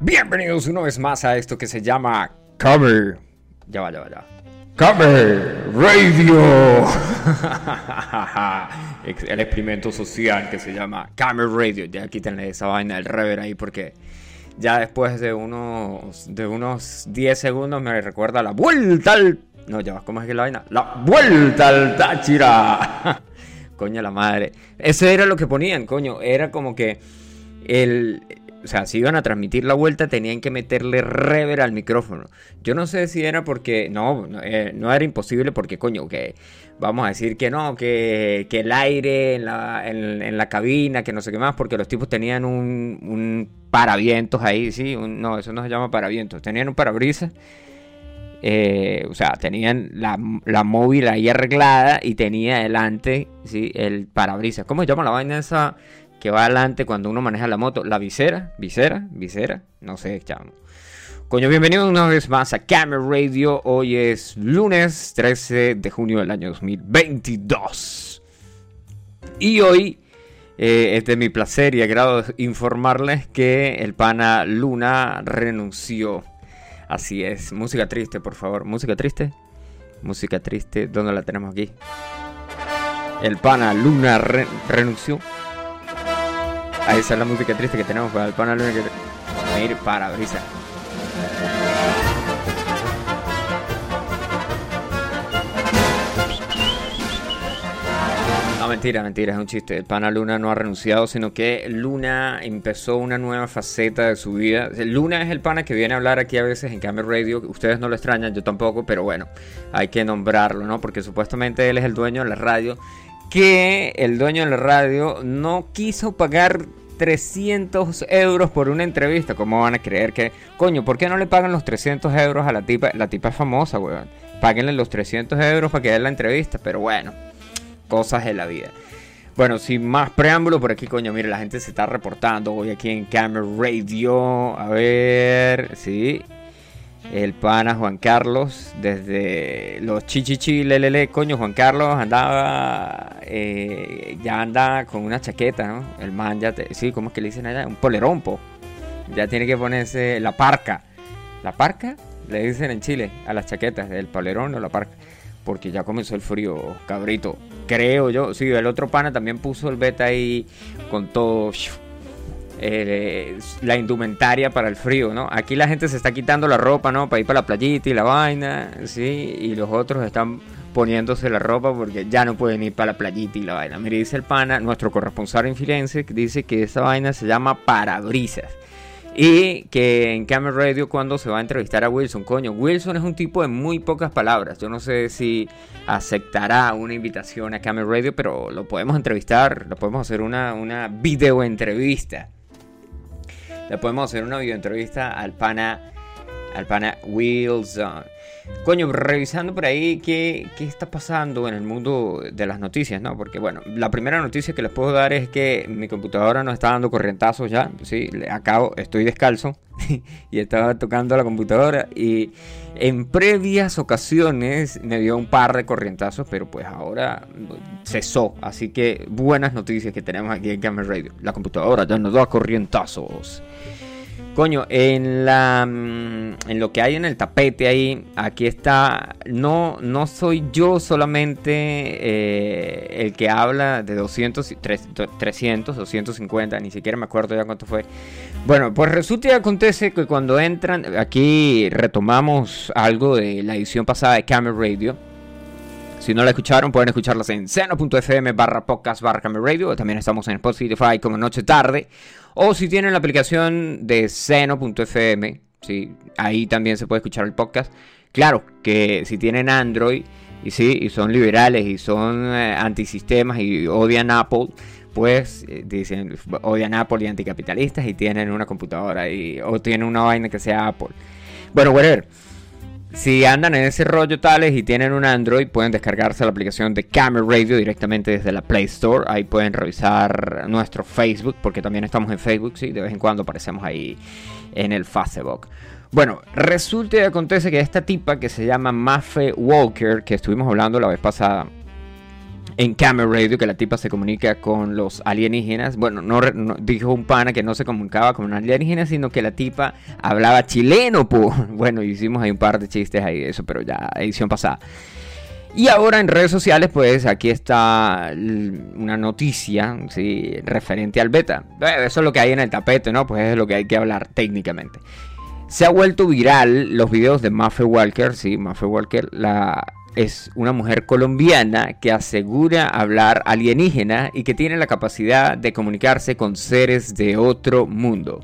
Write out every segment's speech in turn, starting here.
Bienvenidos una vez más a esto que se llama Cover. Ya va, ya va, ya. Cover Radio. El experimento social que se llama Camera Radio. Ya quítenle esa vaina del rever ahí porque ya después de unos, de unos 10 segundos me recuerda la vuelta al... No, ya va, ¿cómo es que la vaina? La vuelta al Táchira. coño la madre. Eso era lo que ponían, coño. Era como que el... O sea, si iban a transmitir la vuelta tenían que meterle rever al micrófono. Yo no sé si era porque... No, no, eh, era imposible porque, coño, que... Vamos a decir que no, que, que el aire en la, en, la, cabina, que no sé qué más, porque los tipos tenían un, un paravientos ahí, sí, no, eso no se llama paravientos, tenían un parabrisas eh, o sea, tenían la, móvil ahí arreglada y tenía delante ¿sí? el parabrisas. ¿Cómo se llama la vaina esa que va adelante cuando uno maneja la moto? La visera, visera, visera, no sé, chamo. Coño, bienvenido una vez más a Camera Radio. Hoy es lunes 13 de junio del año 2022. Y hoy eh, es de mi placer y agrado informarles que el pana Luna renunció Así es, música triste, por favor. Música triste. Música triste, ¿dónde la tenemos aquí? El pana Luna renunció. Ahí está la música triste que tenemos para el pana Luna que... ir para brisa. mentira, mentira, es un chiste. El pana Luna no ha renunciado, sino que Luna empezó una nueva faceta de su vida. Luna es el pana que viene a hablar aquí a veces en Camera Radio. Ustedes no lo extrañan, yo tampoco, pero bueno, hay que nombrarlo, ¿no? Porque supuestamente él es el dueño de la radio. Que el dueño de la radio no quiso pagar 300 euros por una entrevista. ¿Cómo van a creer que, coño, por qué no le pagan los 300 euros a la tipa? La tipa es famosa, weón. Páguenle los 300 euros para que dé la entrevista, pero bueno cosas de la vida. Bueno, sin más preámbulo, por aquí, coño, mire, la gente se está reportando hoy aquí en Camera Radio. A ver, sí. El pana Juan Carlos, desde los chichichi, lelele, coño, Juan Carlos andaba, eh, ya anda con una chaqueta, ¿no? El man ya, sí, ¿cómo es que le dicen allá? Un polerompo. Ya tiene que ponerse la parca. ¿La parca? Le dicen en Chile a las chaquetas, el polerón o la parca porque ya comenzó el frío, cabrito. Creo yo. Sí, el otro pana también puso el beta ahí con todo. Eh, la indumentaria para el frío, ¿no? Aquí la gente se está quitando la ropa, ¿no? Para ir para la playita y la vaina, ¿sí? Y los otros están poniéndose la ropa porque ya no pueden ir para la playita y la vaina. Mire, dice el pana, nuestro corresponsal en Firenze, que dice que esa vaina se llama parabrisas. Y que en Camera Radio cuando se va a entrevistar a Wilson, coño, Wilson es un tipo de muy pocas palabras. Yo no sé si aceptará una invitación a Camera Radio, pero lo podemos entrevistar, lo podemos hacer una, una video entrevista. Le podemos hacer una video entrevista al pana, al pana Wilson. Coño, revisando por ahí qué, qué, está pasando en el mundo de las noticias, ¿no? Porque, bueno, la primera noticia que les puedo dar es que mi computadora no está dando corrientazos ya, ¿sí? Acabo, estoy descalzo y estaba tocando la computadora y en previas ocasiones me dio un par de corrientazos, pero pues ahora cesó. Así que buenas noticias que tenemos aquí en Camera Radio. La computadora ya nos da corrientazos. Coño, en la mm, en lo que hay en el tapete ahí, aquí está, no, no soy yo solamente eh, el que habla de 200, 300, 250, ni siquiera me acuerdo ya cuánto fue. Bueno, pues resulta y acontece que cuando entran, aquí retomamos algo de la edición pasada de Camera Radio. Si no la escucharon, pueden escucharlas en seno.fm barra podcast barra Camera Radio. También estamos en Spotify como Noche Tarde. O si tienen la aplicación de seno.fm, ¿sí? ahí también se puede escuchar el podcast. Claro que si tienen Android y, sí, y son liberales y son eh, antisistemas y odian Apple, pues eh, dicen odian Apple y anticapitalistas y tienen una computadora y, o tienen una vaina que sea Apple. Bueno, whatever. Si andan en ese rollo tales y tienen un Android, pueden descargarse la aplicación de Camera Radio directamente desde la Play Store. Ahí pueden revisar nuestro Facebook, porque también estamos en Facebook, sí, de vez en cuando aparecemos ahí en el Facebook. Bueno, resulta y acontece que esta tipa que se llama Maffe Walker, que estuvimos hablando la vez pasada, en Camera Radio que la tipa se comunica con los alienígenas. Bueno, no, dijo un pana que no se comunicaba con un alienígena, sino que la tipa hablaba chileno, po. Bueno, hicimos ahí un par de chistes ahí de eso, pero ya edición pasada. Y ahora en redes sociales, pues aquí está una noticia ¿sí? referente al beta. Eso es lo que hay en el tapete, ¿no? Pues es lo que hay que hablar técnicamente. Se ha vuelto viral los videos de Maffe Walker, sí, Maffe Walker, la es una mujer colombiana que asegura hablar alienígena y que tiene la capacidad de comunicarse con seres de otro mundo.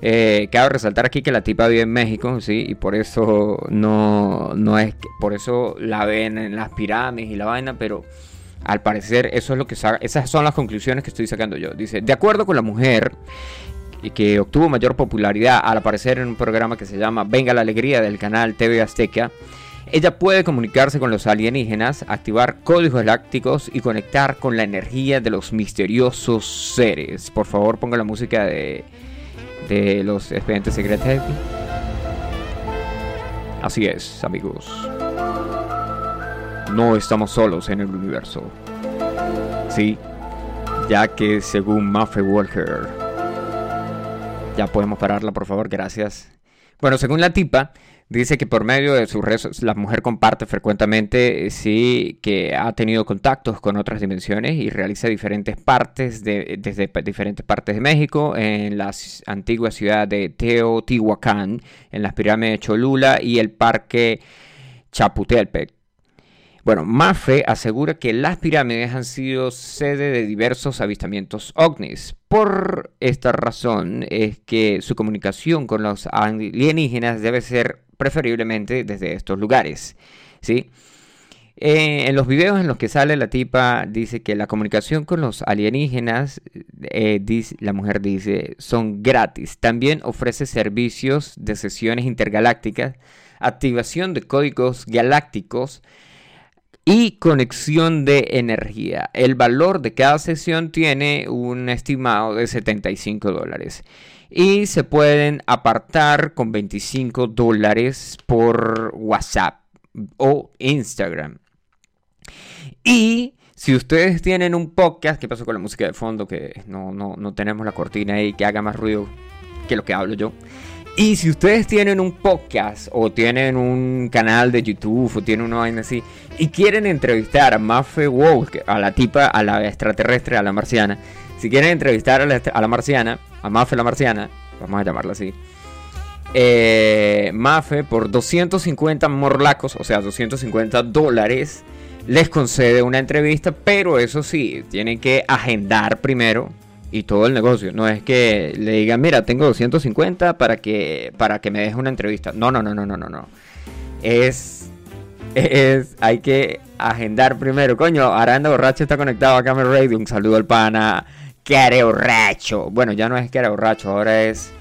Eh, cabe resaltar aquí que la tipa vive en México, sí, y por eso no, no es, por eso la ven en las pirámides y la vaina, pero al parecer eso es lo que esas son las conclusiones que estoy sacando yo. Dice, de acuerdo con la mujer que obtuvo mayor popularidad al aparecer en un programa que se llama Venga la Alegría del canal TV Azteca, ella puede comunicarse con los alienígenas, activar códigos galácticos y conectar con la energía de los misteriosos seres. Por favor, ponga la música de, de los expedientes secretos. Así es, amigos. No estamos solos en el universo. Sí, ya que según Maffe Walker. Ya podemos pararla, por favor, gracias. Bueno, según la tipa, Dice que por medio de sus redes la mujer comparte frecuentemente, eh, sí, que ha tenido contactos con otras dimensiones y realiza diferentes partes de, desde diferentes partes de México, en la antigua ciudad de Teotihuacán, en las pirámides de Cholula y el parque Chapultepec. Bueno, Mafe asegura que las pirámides han sido sede de diversos avistamientos ovnis. Por esta razón es que su comunicación con los alienígenas debe ser preferiblemente desde estos lugares. ¿sí? Eh, en los videos en los que sale la tipa dice que la comunicación con los alienígenas, eh, la mujer dice, son gratis. También ofrece servicios de sesiones intergalácticas, activación de códigos galácticos y conexión de energía. El valor de cada sesión tiene un estimado de 75 dólares y se pueden apartar con 25 dólares por WhatsApp o Instagram. Y si ustedes tienen un podcast, ¿qué pasó con la música de fondo? Que no, no, tenemos la cortina ahí que haga más ruido que lo que hablo yo. Y si ustedes tienen un podcast o tienen un canal de YouTube o tienen una vaina así y quieren entrevistar a Maffe Walk, a la tipa, a la extraterrestre, a la marciana, si quieren entrevistar a la, marciana, a Mafe la marciana, vamos a llamarla así. Eh, Mafe por 250 morlacos, o sea, 250 dólares, les concede una entrevista, pero eso sí, tienen que agendar primero y todo el negocio. No es que le digan, mira, tengo 250 para que, para que me deje una entrevista. No, no, no, no, no, no, no. Es, es, hay que agendar primero. Coño, Aranda Borracho está conectado a Camera Radio. Un saludo al pana que era borracho. Bueno, ya no es que era borracho, ahora es.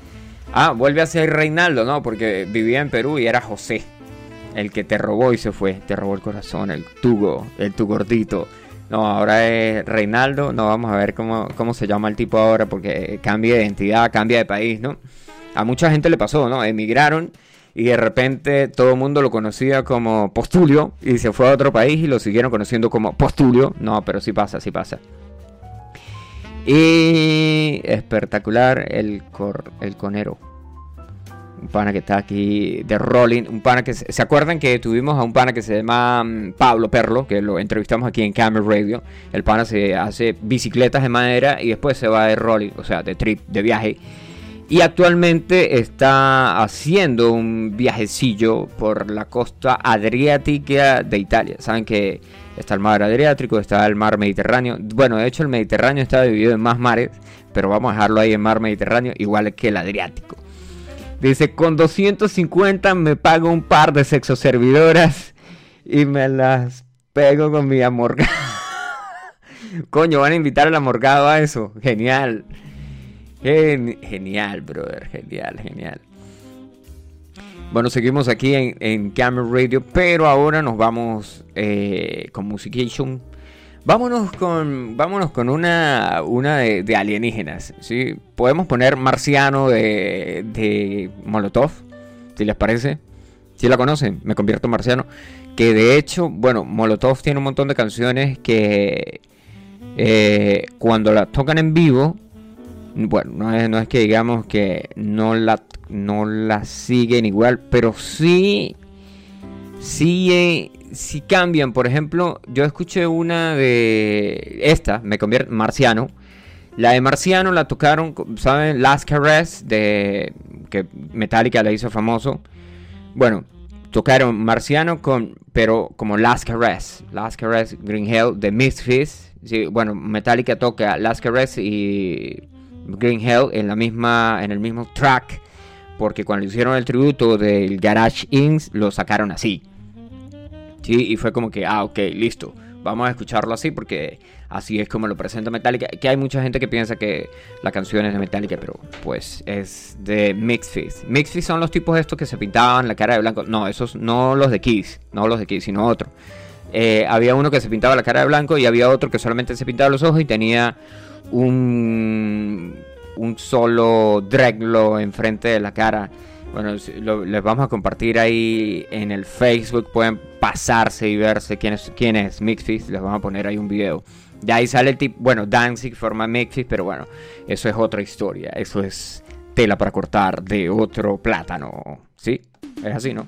Ah, vuelve a ser Reinaldo, ¿no? Porque vivía en Perú y era José. El que te robó y se fue. Te robó el corazón, el tugo, el tu gordito. No, ahora es Reinaldo. No, vamos a ver cómo, cómo se llama el tipo ahora. Porque cambia de identidad, cambia de país, ¿no? A mucha gente le pasó, ¿no? Emigraron y de repente todo el mundo lo conocía como Postulio y se fue a otro país y lo siguieron conociendo como Postulio. No, pero sí pasa, sí pasa. Y espectacular el, cor, el conero. Un pana que está aquí de Rolling. Un pana que se, acuerdan que tuvimos a un pana que se llama mm, Pablo Perlo, que lo entrevistamos aquí en Camera Radio. El pana se hace bicicletas de madera y después se va de rolling, o sea, de trip, de viaje. Y actualmente está haciendo un viajecillo por la costa adriática de Italia. Saben que Está el mar Adriático, está el mar Mediterráneo. Bueno, de hecho el Mediterráneo está dividido en más mares, pero vamos a dejarlo ahí en mar Mediterráneo, igual que el Adriático. Dice, con 250 me pago un par de sexoservidoras y me las pego con mi amorgado. Coño, van a invitar al amorgado a eso. Genial. genial, brother. Genial, genial. Bueno, seguimos aquí en, en Camera Radio, pero ahora nos vamos eh, con Musication. Vámonos con, vámonos con una, una de, alienígenas. ¿sí? Podemos poner Marciano de, de Molotov, si les parece. Si la conocen, Me convierto en marciano. Que de hecho, bueno, Molotov tiene un montón de canciones que eh, cuando las tocan en vivo, bueno, no es, no es que digamos que no la, no la siguen igual, pero sí, sí, eh, sí cambian. Por ejemplo, yo escuché una de esta, me convierte Marciano. La de Marciano la tocaron, ¿saben? Last Caress, de, que Metallica la hizo famoso. Bueno, tocaron Marciano con, pero como Last Caress, Last Caress, Green Hell, de Misfits. Bueno, Metallica toca Last Caress y Green Hell en la misma, en el mismo track, porque cuando hicieron el tributo del Garage Inc. lo sacaron así. Sí, y fue como que, ah, ok, listo, vamos a escucharlo así porque así es como lo presenta Metallica. Que hay mucha gente que piensa que la canción es de Metallica, pero pues es de Mixed Mixed son los tipos estos que se pintaban la cara de blanco. No, esos no los de Kiss, no los de Kiss, sino otro. Eh, había uno que se pintaba la cara de blanco y había otro que solamente se pintaba los ojos y tenía un, un solo dreglo enfrente de la cara. Bueno, les vamos a compartir ahí en el Facebook. Pueden pasarse y verse quién es, quién es Mixfix. Les vamos a poner ahí un video. Ya ahí sale el tipo, bueno, Danzig forma Mixfix, pero bueno, eso es otra historia. Eso es tela para cortar de otro plátano. ¿Sí? Es así, ¿no?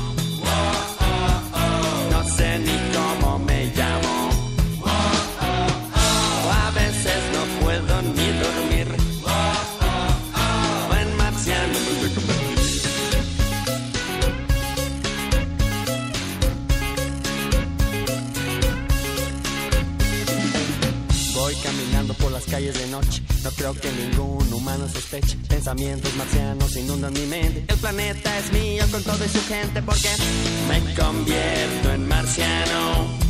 Creo que ningún humano sospeche. Pensamientos marcianos inundan mi mente. El planeta es mío con todo y su gente porque me convierto en marciano.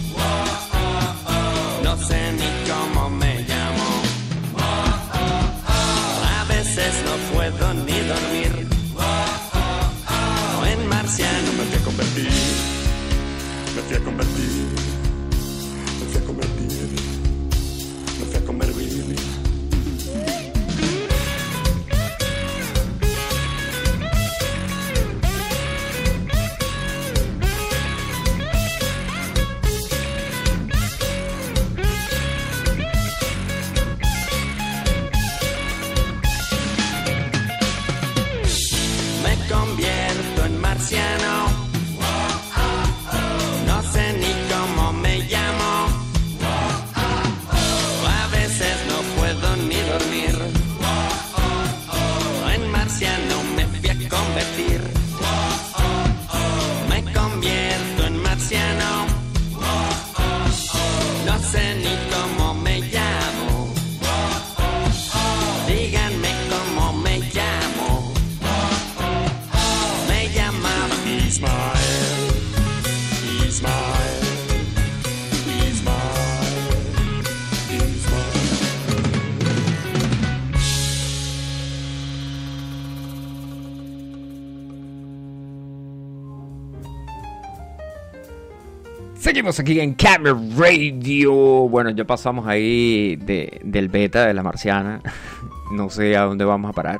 Seguimos aquí en Camera Radio. Bueno, ya pasamos ahí del beta de la marciana. no sé a dónde vamos a parar.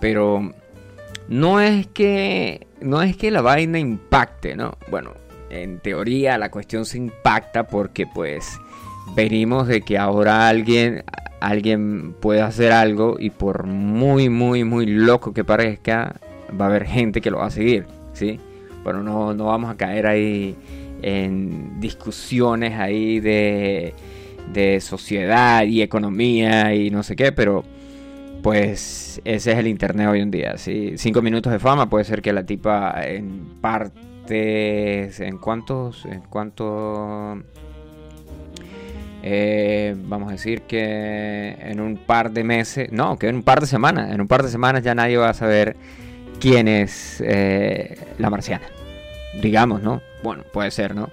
Pero no es que no es que la vaina impacte, ¿no? Bueno, en teoría la cuestión se impacta porque pues venimos de que ahora alguien alguien puede hacer algo y por muy muy muy loco que parezca va a haber gente que lo va a seguir, ¿sí? Bueno, no, no vamos a caer ahí en discusiones ahí de, de sociedad y economía y no sé qué, pero pues ese es el internet hoy en día. ¿sí? Cinco minutos de fama puede ser que la tipa en partes, en cuántos, en cuánto, eh, vamos a decir que en un par de meses, no, que en un par de semanas, en un par de semanas ya nadie va a saber quién es eh, la marciana. digamos, ¿no? Bueno, puede ser, ¿no?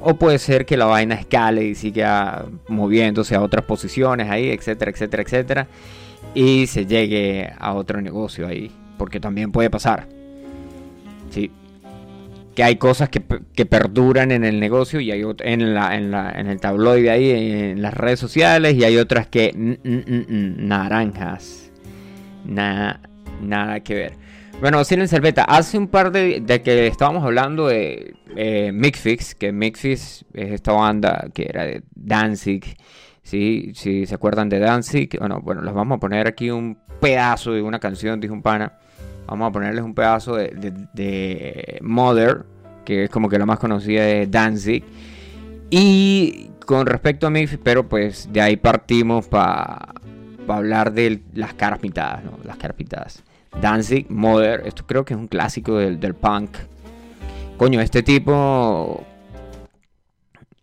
O puede ser que la vaina escale y siga moviéndose a otras posiciones ahí, etcétera, etcétera, etcétera. Y se llegue a otro negocio ahí. Porque también puede pasar. Sí. Que hay cosas que, perduran en el negocio y hay en, la, en, la, en el tabloide ahí, en las redes sociales. Y hay otras que naranjas. nada que ver. Bueno, en Selveta, hace un par de, de que estábamos hablando de eh, Mixfix, que Mixfix es esta banda que era de Danzig, ¿sí? Si se acuerdan de Danzig, bueno, bueno, les vamos a poner aquí un pedazo de una canción, dijo un pana, vamos a ponerles un pedazo de, Mother, que es como que la más conocida de Danzig, y con respecto a Mixfix, pero pues de ahí partimos para hablar de las caras pintadas, ¿no? Las caras pintadas. Danzig, Mother, esto creo que es un clásico del, del punk. Coño, este tipo...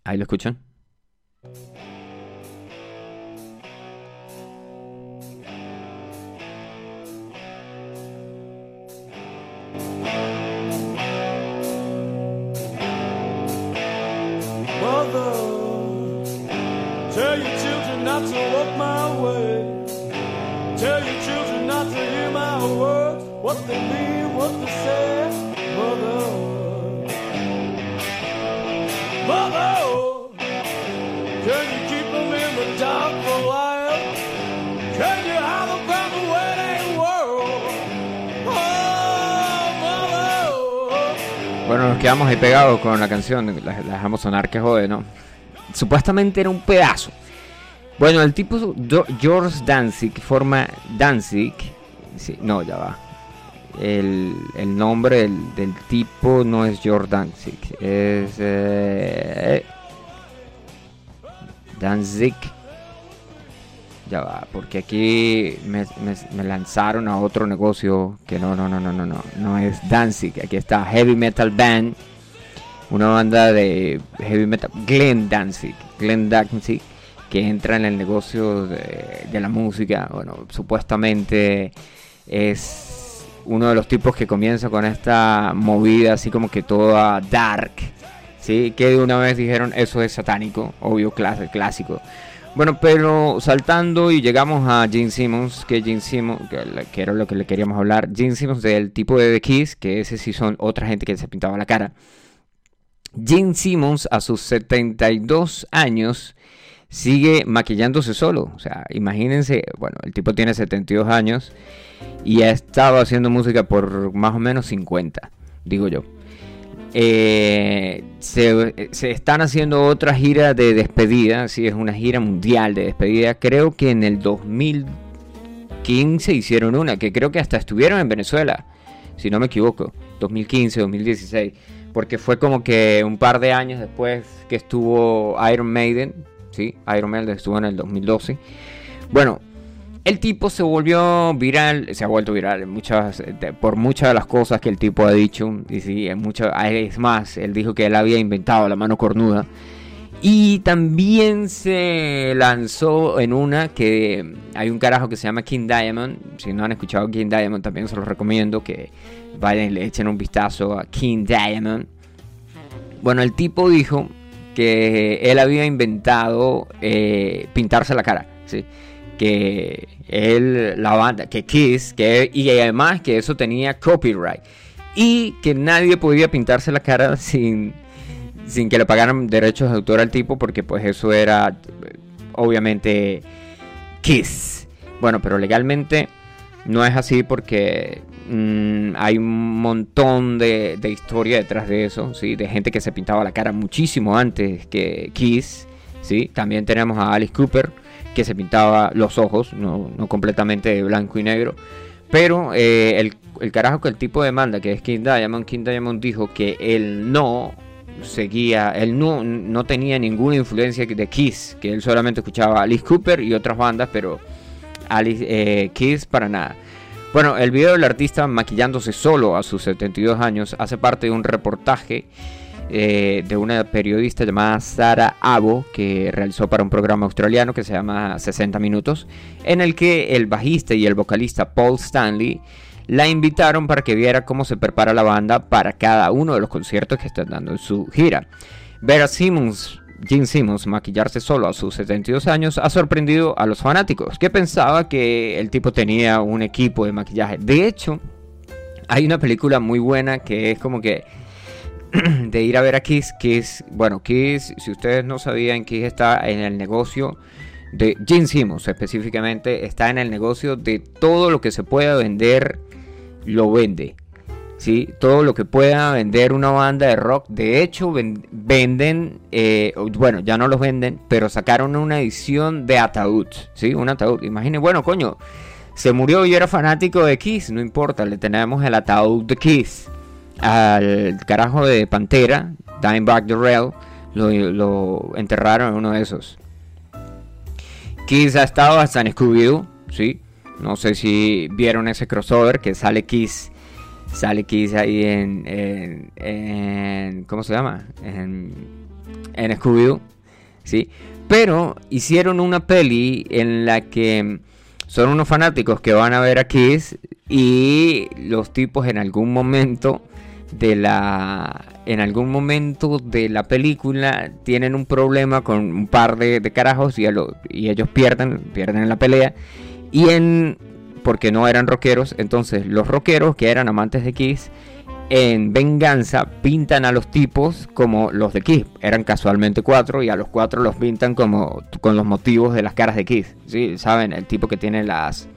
Ahí lo escuchan. Bueno, nos quedamos ahí pegados con la canción, la, dejamos sonar que jode, ¿no? Supuestamente era un pedazo. Bueno, el tipo George Danzig forma Danzig. Sí, no, ya va. El, nombre del, tipo no es Danzig, es eh, Danzig ya va, porque aquí me, lanzaron a otro negocio que no, no, no, no, no, no, no es Danzig. Aquí está Heavy Metal Band, una banda de heavy metal, Glenn Danzig, Glenn Danzig, que entra en el negocio de la música. Bueno, supuestamente es uno de los tipos que comienza con esta movida así como que toda dark. ¿sí? Que de una vez dijeron eso es satánico, obvio, clásico. Bueno, pero saltando y llegamos a Gene Simmons, que Gene Simmons, que, era lo que le queríamos hablar, Gene Simmons del tipo de The Kiss, que ese sí son otra gente que se pintaba la cara. Gene Simmons a sus 72 años sigue maquillándose solo. O sea, imagínense, bueno, el tipo tiene 72 años y ha estado haciendo música por más o menos 50, digo yo. Eh, se, están haciendo otra gira de despedida, sí, es una gira mundial de despedida. Creo que en el 2015 hicieron una, que creo que hasta estuvieron en Venezuela, si no me equivoco, 2015, 2016, porque fue como que un par de años después que estuvo Iron Maiden, sí, Iron Maiden estuvo en el 2012. Bueno, el tipo se volvió viral, se ha vuelto viral muchas, por muchas de las cosas que el tipo ha dicho. Y sí, es, es más, él dijo que él había inventado la mano cornuda. Y también se lanzó en una que hay un carajo que se llama King Diamond. Si no han escuchado King Diamond, también se los recomiendo que vayan y le echen un vistazo a King Diamond. Bueno, el tipo dijo que él había inventado eh, pintarse la cara. que él, la banda, que Kiss, que, y además que eso tenía copyright. Y que nadie podía pintarse la cara sin, sin que le pagaran derechos de autor al tipo, porque pues eso era obviamente Kiss. Bueno, pero legalmente no es así porque mm, hay un montón de, historia detrás de eso, ¿sí? de gente que se pintaba la cara muchísimo antes que Kiss. ¿sí? También tenemos a Alice Cooper que se pintaba los ojos, no, completamente de blanco y negro. Pero eh, el, el, carajo que el tipo demanda, que es King Diamond, King Diamond dijo que él no seguía, él no, no tenía ninguna influencia de Kiss, que él solamente escuchaba a Alice Cooper y otras bandas, pero Alice, eh, Kiss para nada. Bueno, el video del artista maquillándose solo a sus 72 años hace parte de un reportaje eh, de una periodista llamada Sara Abo, que realizó para un programa australiano que se llama 60 Minutos, en el que el bajista y el vocalista Paul Stanley la invitaron para que viera cómo se prepara la banda para cada uno de los conciertos que están dando en su gira. Vera Simmons, Gene Simmons, maquillarse solo a sus 72 años, ha sorprendido a los fanáticos, que pensaba que el tipo tenía un equipo de maquillaje. De hecho, hay una película muy buena que es como que de ir a ver a Kiss. Kiss, bueno, Kiss, si ustedes no sabían, Kiss está en el negocio de Gene Simmons específicamente, está en el negocio de todo lo que se pueda vender, lo vende. ¿Sí? Todo lo que pueda vender una banda de rock. De hecho, venden, eh, bueno, ya no los venden, pero sacaron una edición de ataúd, ¿sí? Un ataúd. Imaginen, bueno, coño, se murió y era fanático de Kiss, no importa, le tenemos el ataúd de Kiss al carajo de Pantera, Dimebag the Rail, lo, lo, enterraron en uno de esos. Kiss ha estado hasta en Scooby-Doo, ¿sí? No sé si vieron ese crossover que sale Kiss. Sale Kiss ahí en, en, ¿Cómo se llama? En, en Scooby-Doo, ¿sí? Pero hicieron una peli en la que son unos fanáticos que van a ver a Kiss y los tipos en algún momento de la en algún momento de la película tienen un problema con un par de, carajos y, y, ellos pierden pierden la pelea y en porque no eran rockeros entonces los rockeros que eran amantes de Kiss en venganza pintan a los tipos como los de Kiss. Eran casualmente cuatro y a los cuatro los pintan como con los motivos de las caras de Kiss. ¿sí? ¿Saben? El tipo que tiene las...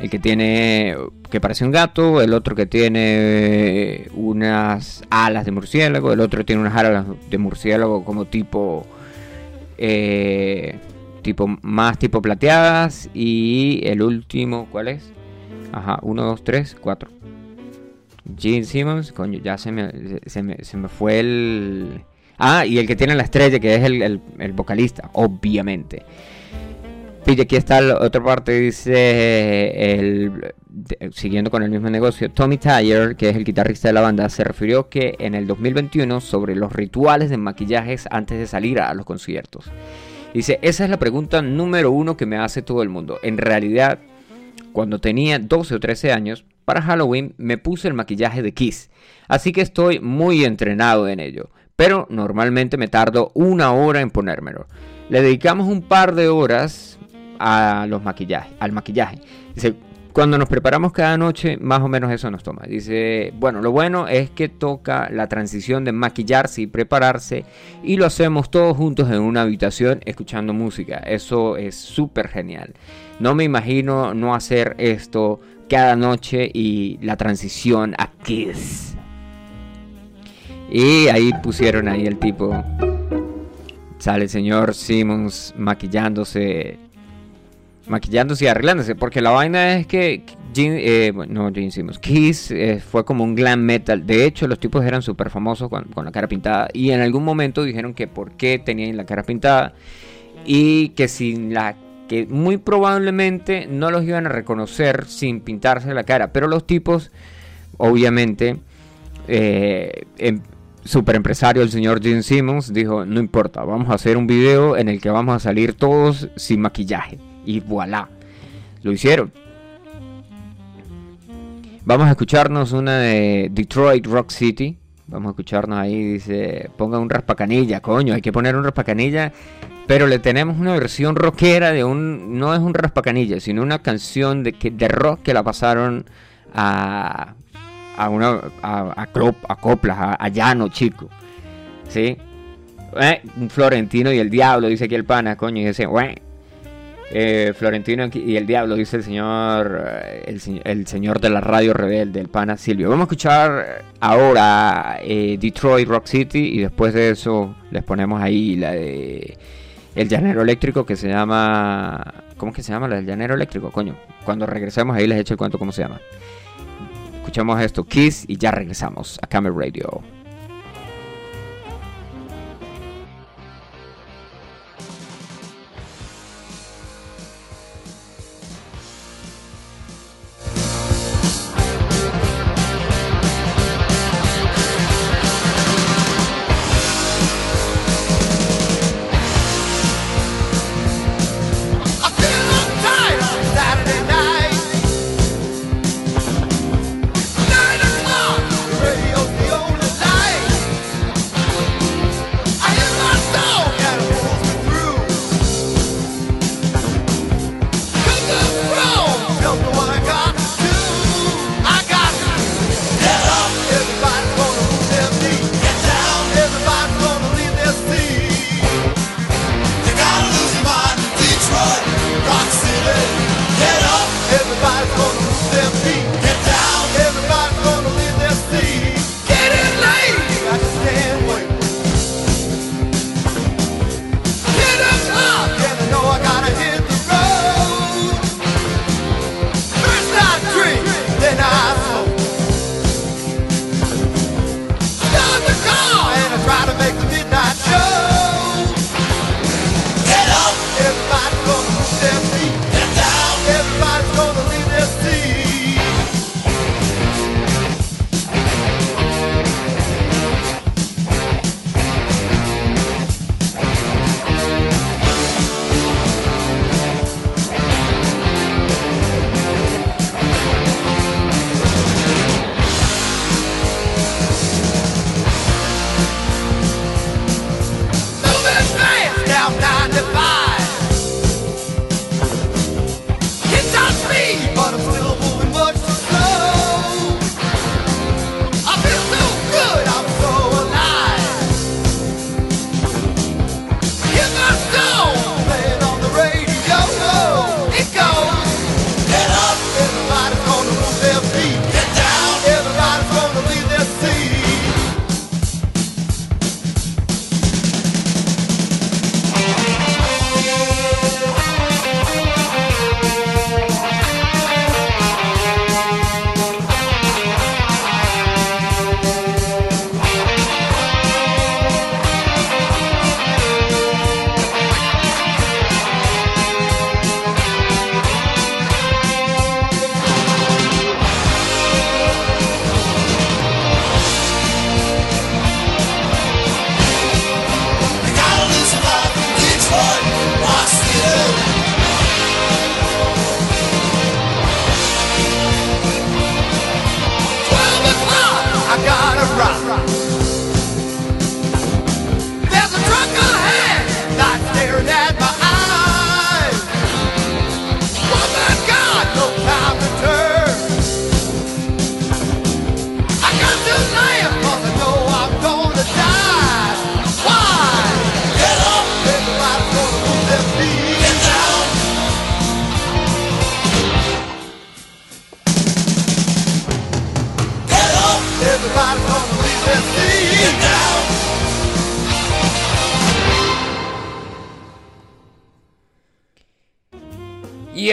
El que tiene... que parece un gato, el otro que tiene unas alas de murciélago, el otro tiene unas alas de murciélago como tipo... Eh, tipo más tipo plateadas y el último, ¿cuál es? Ajá, uno, dos, tres, cuatro. Gene Simmons, coño, ya se me, se me, se me fue el... Ah, y el que tiene la estrella, que es el, el, vocalista, obviamente. Y aquí está la otra parte, dice, el, siguiendo con el mismo negocio, Tommy Tyler, que es el guitarrista de la banda, se refirió que en el 2021 sobre los rituales de maquillajes antes de salir a los conciertos. Dice, esa es la pregunta número uno que me hace todo el mundo. En realidad, cuando tenía 12 o 13 años, para Halloween me puse el maquillaje de Kiss, así que estoy muy entrenado en ello, pero normalmente me tardo una hora en ponérmelo. Le dedicamos un par de horas a los maquillajes, al maquillaje. Dice, cuando nos preparamos cada noche, más o menos eso nos toma. Dice, bueno, lo bueno es que toca la transición de maquillarse y prepararse y lo hacemos todos juntos en una habitación escuchando música. Eso es súper genial. No me imagino no hacer esto cada noche y la transición a Kiss. Y ahí pusieron ahí el tipo. Sale el señor Simmons maquillándose. Maquillándose y arreglándose. Porque la vaina es que. Eh, no, Gene Simmons. Kiss eh, fue como un glam metal. De hecho, los tipos eran súper famosos con, con, la cara pintada. Y en algún momento dijeron que por qué tenían la cara pintada. Y que sin la que muy probablemente no los iban a reconocer sin pintarse la cara. Pero los tipos, obviamente, eh, em, super empresario, el señor Jim Simmons, dijo, no importa, vamos a hacer un video en el que vamos a salir todos sin maquillaje. Y voilà, lo hicieron. Vamos a escucharnos una de Detroit Rock City. Vamos a escucharnos ahí, dice, ponga un raspacanilla, coño, hay que poner un raspacanilla pero le tenemos una versión rockera de un. No es un raspacanilla, sino una canción de, de rock que la pasaron a. a una. a, a, coplas, a, llano, chico. ¿Sí? Eh, un Florentino y el diablo, dice aquí el pana, coño, y dice, eh, Florentino y el diablo, dice el señor, eh, el, señor de la radio rebelde, el pana Silvio. Vamos a escuchar ahora eh, Detroit Rock City y después de eso les ponemos ahí la de el llanero eléctrico que se llama... ¿Cómo es que se llama el llanero eléctrico? Coño, cuando regresemos ahí les echo el cuento cómo se llama. Escuchamos esto, Kiss, y ya regresamos a Camel Radio.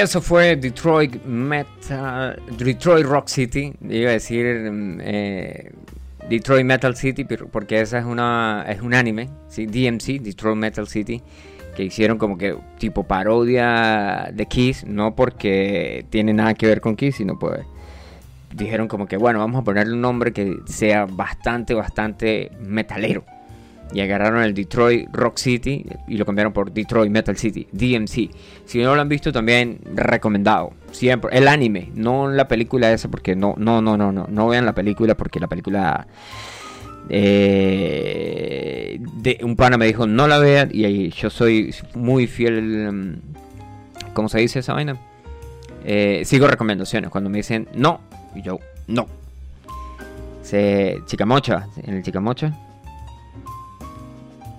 Eso fue Detroit Metal, Detroit Rock City, iba a decir mm, eh, Detroit Metal City, porque esa es una es un anime, ¿sí? DMC, Detroit Metal City, que hicieron como que tipo parodia de Kiss, no porque tiene nada que ver con Kiss, sino pues dijeron como que bueno, vamos a ponerle un nombre que sea bastante, bastante metalero y agarraron el Detroit Rock City y lo cambiaron por Detroit Metal City, DMC. Si no lo han visto también recomendado. Siempre el anime, no la película esa porque no no no no no no vean la película porque la película eh, un pana me dijo no la vean y yo soy muy fiel mm, ¿cómo se dice esa vaina? Eh, sigo recomendaciones cuando me dicen no y yo no. Se Chicamocha, en el Chicamocha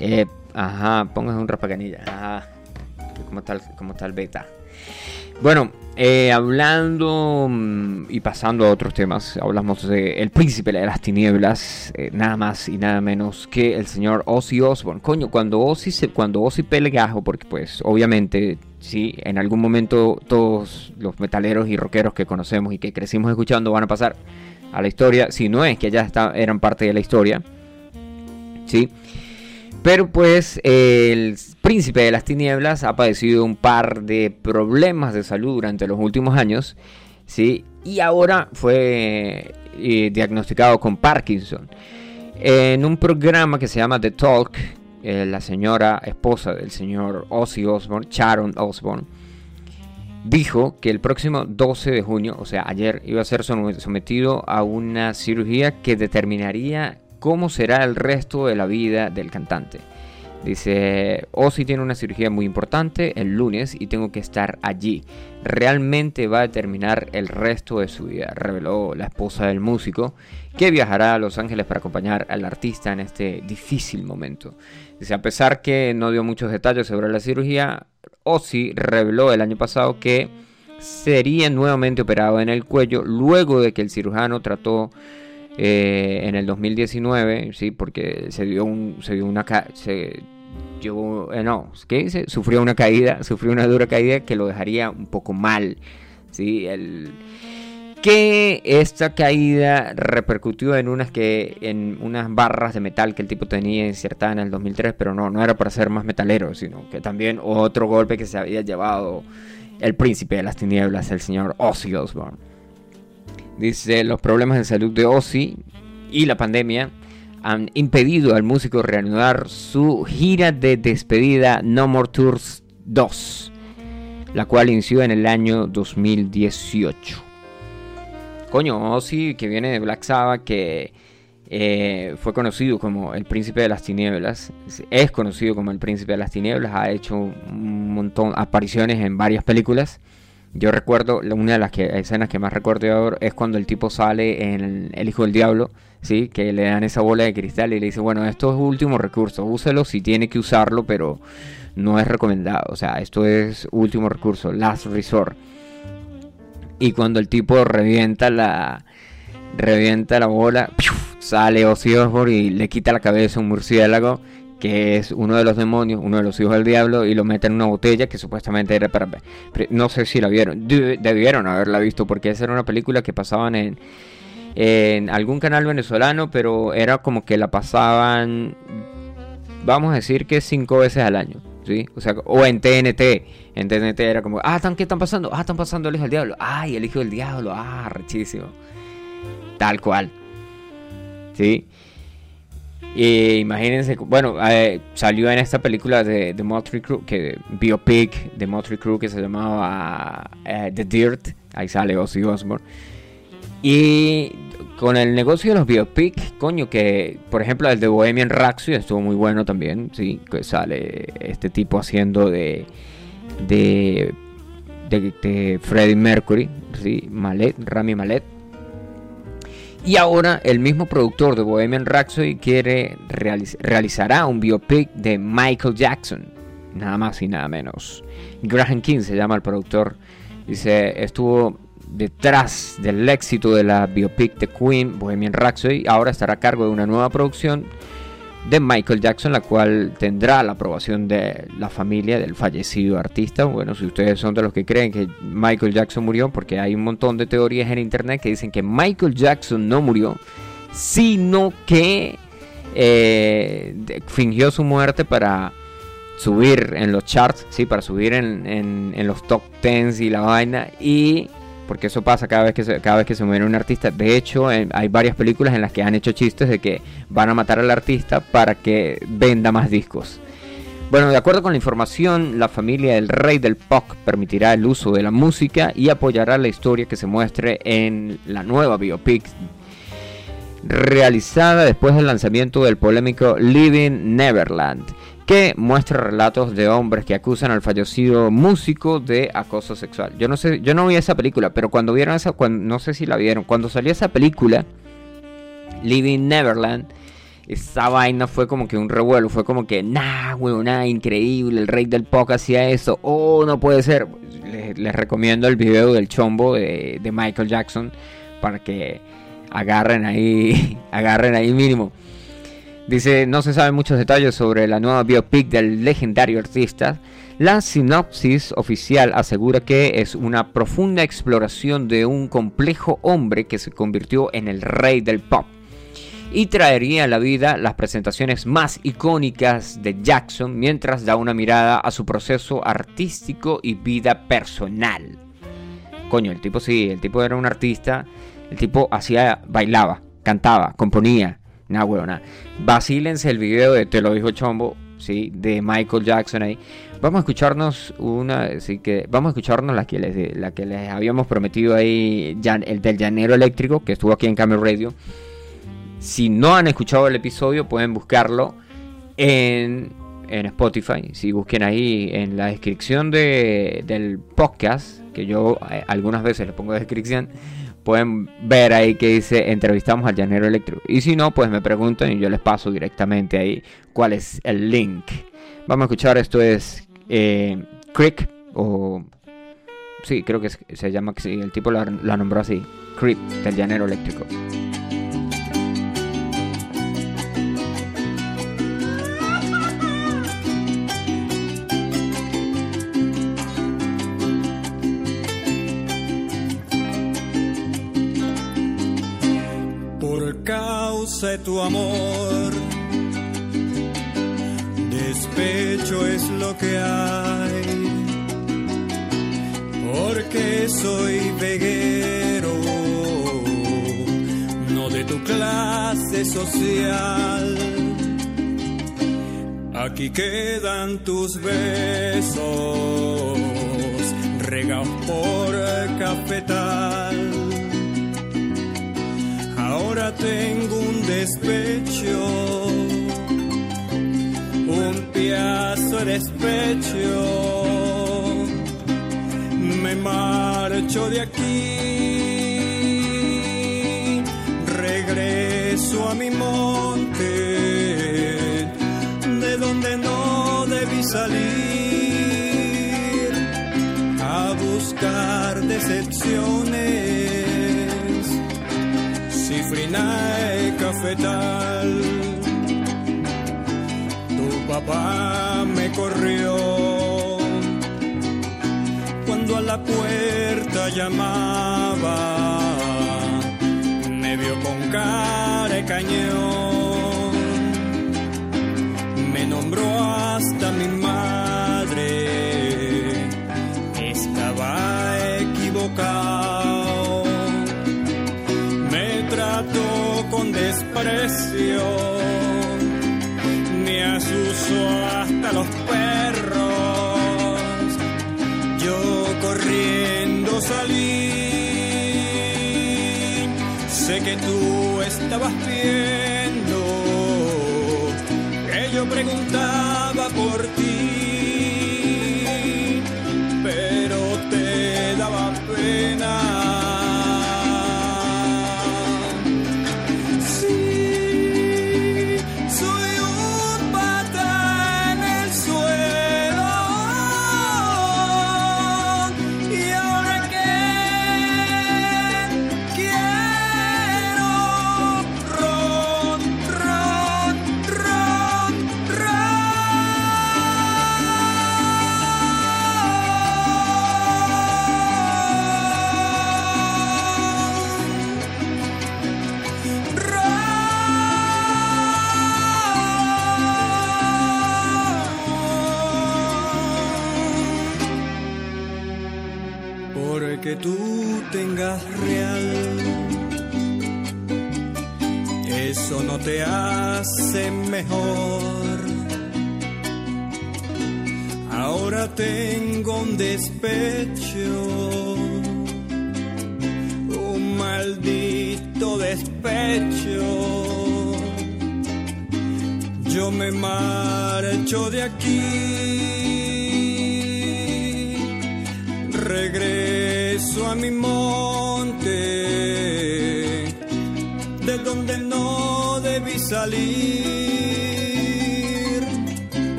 eh, ajá, pongas un raspacanilla. Ajá. ¿Cómo está, cómo el beta? Bueno, eh, hablando mm, y pasando a otros temas, hablamos de El Príncipe de las Tinieblas, eh, nada más y nada menos que el señor Ozzy Osbourne. Coño, cuando Ozzy, se, cuando Ozzy pelegajo, porque pues obviamente, sí, en algún momento todos los metaleros y rockeros que conocemos y que crecimos escuchando van a pasar a la historia, si no es que ya está, eran parte de la historia, sí. Pero pues el príncipe de las tinieblas ha padecido un par de problemas de salud durante los últimos años, ¿sí? Y ahora fue eh, diagnosticado con Parkinson. En un programa que se llama The Talk, eh, la señora esposa del señor Ozzy Osbourne, Sharon Osbourne, dijo que el próximo 12 de junio, o sea, ayer, iba a ser sometido a una cirugía que determinaría cómo será el resto de la vida del cantante. Dice, Ozzy tiene una cirugía muy importante el lunes y tengo que estar allí. Realmente va a determinar el resto de su vida, reveló la esposa del músico, que viajará a Los Ángeles para acompañar al artista en este difícil momento. Dice, a pesar que no dio muchos detalles sobre la cirugía, Ozzy reveló el año pasado que sería nuevamente operado en el cuello luego de que el cirujano trató eh, en el 2019, sí, porque se dio un, se dio una se eh, no, ¿qué dice? Sufrió una caída, sufrió una dura caída que lo dejaría un poco mal, sí, el que esta caída repercutió en unas que en unas barras de metal que el tipo tenía insertada en el 2003, pero no, no era para ser más metalero, sino que también otro golpe que se había llevado el príncipe de las tinieblas, el señor Ozzy Osbourne. Dice, los problemas de salud de Ozzy y la pandemia han impedido al músico reanudar su gira de despedida No More Tours 2, la cual inició en el año 2018. Coño, Ozzy, que viene de Black Sabbath, que eh, fue conocido como el príncipe de las tinieblas, es conocido como el príncipe de las tinieblas, ha hecho un montón de apariciones en varias películas. Yo recuerdo, una de las escenas que más recuerdo es cuando el tipo sale en El Hijo del Diablo, ¿sí? que le dan esa bola de cristal y le dice, bueno, esto es último recurso, úselo si tiene que usarlo, pero no es recomendado, o sea, esto es último recurso, last resort. Y cuando el tipo revienta la, revienta la bola, sale Ozzy Osbourne y le quita la cabeza a un murciélago que es uno de los demonios, uno de los hijos del diablo, y lo mete en una botella que supuestamente era para... No sé si la vieron, debieron haberla visto, porque esa era una película que pasaban en, en algún canal venezolano, pero era como que la pasaban, vamos a decir que cinco veces al año. ¿Sí? O sea, o en TNT. En TNT era como, ah, ¿qué están pasando? Ah, están pasando el hijo del diablo. Ay, el hijo del diablo. Ah, rechísimo. Tal cual. ¿Sí? Y imagínense, bueno, eh, salió en esta película de, de Motley Crue, que biopic de Motley Crue que se llamaba eh, The Dirt, ahí sale Ozzy Osbourne. Y con el negocio de los biopic, coño, que por ejemplo el de Bohemian Rhapsody estuvo muy bueno también, sí, que sale este tipo haciendo de de, de, Freddie Mercury, sí, Malet, Rami Malet y ahora el mismo productor de Bohemian Rhapsody quiere realizará un biopic de Michael Jackson, nada más y nada menos. Graham King se llama el productor. Dice, estuvo detrás del éxito de la biopic de Queen, Bohemian Rhapsody, ahora estará a cargo de una nueva producción de Michael Jackson, la cual tendrá la aprobación de la familia del fallecido artista. Bueno, si ustedes son de los que creen que Michael Jackson murió, porque hay un montón de teorías en internet que dicen que Michael Jackson no murió, sino que eh, fingió su muerte para subir en los charts, sí, para subir en, en los top 10 y la vaina y porque eso pasa cada vez que se, cada vez que se muere un artista. De hecho, hay varias películas en las que han hecho chistes de que van a matar al artista para que venda más discos. Bueno, de acuerdo con la información, la familia del rey del pop permitirá el uso de la música y apoyará la historia que se muestre en la nueva biopic realizada después del lanzamiento del polémico Living Neverland que muestra relatos de hombres que acusan al fallecido músico de acoso sexual. Yo no sé, yo no vi esa película, pero cuando vieron esa, no sé si la vieron, cuando salió esa película, Living Neverland, esa vaina fue como que un revuelo, fue como que, nah, weón, nada, increíble, el rey del pop hacía eso, oh, no puede ser. Les, recomiendo el video del chombo de, de Michael Jackson para que agarren ahí, agarren ahí mínimo. Dice, no se saben muchos detalles sobre la nueva biopic del legendario artista. La sinopsis oficial asegura que es una profunda exploración de un complejo hombre que se convirtió en el rey del pop y traería a la vida las presentaciones más icónicas de Jackson mientras da una mirada a su proceso artístico y vida personal. Coño, el tipo sí, el tipo era un artista, el tipo hacía, bailaba, cantaba, componía, Nah, huevona. Vacílense el video de Te lo dijo Chombo, ¿sí? De Michael Jackson ahí. Vamos a escucharnos una, así que vamos a escucharnos la que les, la que les habíamos prometido ahí, el del llanero eléctrico, que estuvo aquí en Camel Radio. Si no han escuchado el episodio, pueden buscarlo en, en Spotify. Si busquen ahí en la descripción de, del podcast, que yo eh, algunas veces le pongo descripción pueden ver ahí que dice entrevistamos al llanero eléctrico. Y si no, pues me preguntan y yo les paso directamente ahí cuál es el link. Vamos a escuchar, esto es eh, Creek o Sí, creo que se llama así. El tipo la, la nombró así. Creep, del llanero eléctrico. De tu amor, despecho es lo que hay. Porque soy veguero, no de tu clase social. Aquí quedan tus besos, regados por cafetal. Despecho, un piazo de despecho. Me marcho de aquí, regreso a mi monte, de donde no debí salir, a buscar decepciones cifrinae cafetal. Corrió cuando a la puerta llamaba. Me vio con cara de cañón. Me nombró hasta mi madre. Estaba equivocado me trató con desprecio, estabas viendo que yo preguntaba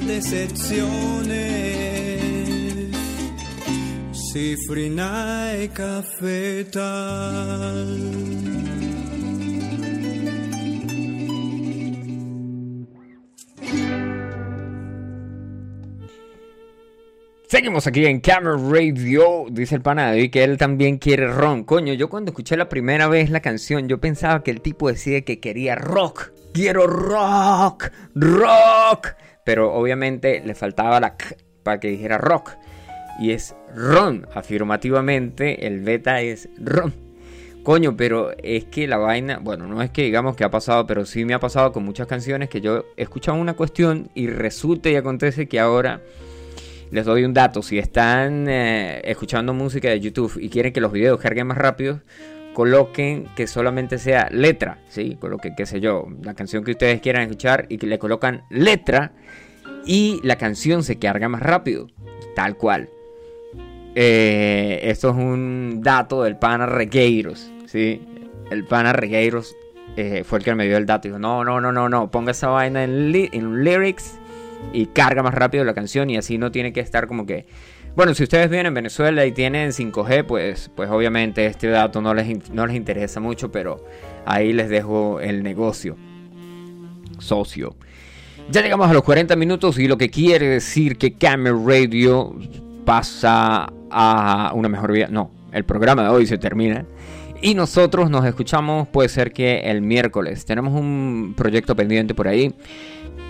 decepciones. Cifrinae cafetal. Seguimos aquí en Camera Radio. Dice el pana David que él también quiere ron. Coño, yo cuando escuché la primera vez la canción, yo pensaba que el tipo decía que quería rock. Quiero rock, rock. Pero obviamente le faltaba la k para que dijera rock. Y es ron, afirmativamente. El beta es ron. Coño, pero es que la vaina, bueno, no es que digamos que ha pasado, pero sí me ha pasado con muchas canciones que yo he escuchado una cuestión y resulta y acontece que ahora les doy un dato. Si están eh, escuchando música de YouTube y quieren que los videos carguen más rápido, coloquen que solamente sea letra, ¿sí? Coloquen, qué sé yo, la canción que ustedes quieran escuchar y que le colocan letra y la canción se carga más rápido, tal cual. Eh, esto es un dato del pana Regueiros, ¿sí? El pana Regueiros eh, fue el que me dio el dato. Dijo, no, no, no, no, no, ponga esa vaina en, en lyrics y carga más rápido la canción y así no tiene que estar como que Bueno, si ustedes vienen en Venezuela y tienen 5G, pues, pues obviamente este dato no les, no les interesa mucho, pero ahí les dejo el negocio. Socio. Ya llegamos a los 40 minutos y lo que quiere decir que Camel Radio pasa a una mejor vida. No, el programa de hoy se termina. Y nosotros nos escuchamos, puede ser que el miércoles. Tenemos un proyecto pendiente por ahí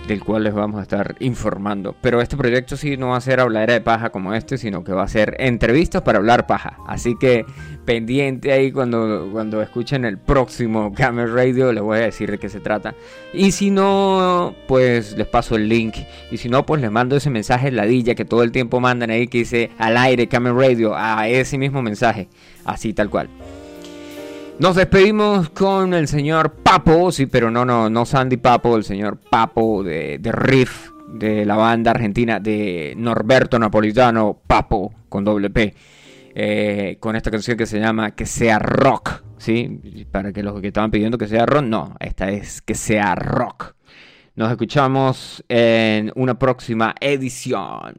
del cual les vamos a estar informando. Pero este proyecto sí no va a ser hablar de paja como este, sino que va a ser entrevistas para hablar paja. Así que pendiente ahí cuando, cuando escuchen el próximo Camel Radio, les voy a decir de qué se trata. Y si no, pues les paso el link. Y si no, pues les mando ese mensaje ladilla que todo el tiempo mandan ahí que dice al aire Camel Radio, a ese mismo mensaje. Así tal cual. Nos despedimos con el señor Papo, sí, pero no, no, no Sandy Papo, el señor Papo de, Riff, de la banda argentina de Norberto Napolitano, Papo, con doble P, eh, con esta canción que se llama Que sea rock, ¿sí? Para que los que estaban pidiendo que sea rock, no, esta es Que sea rock. Nos escuchamos en una próxima edición.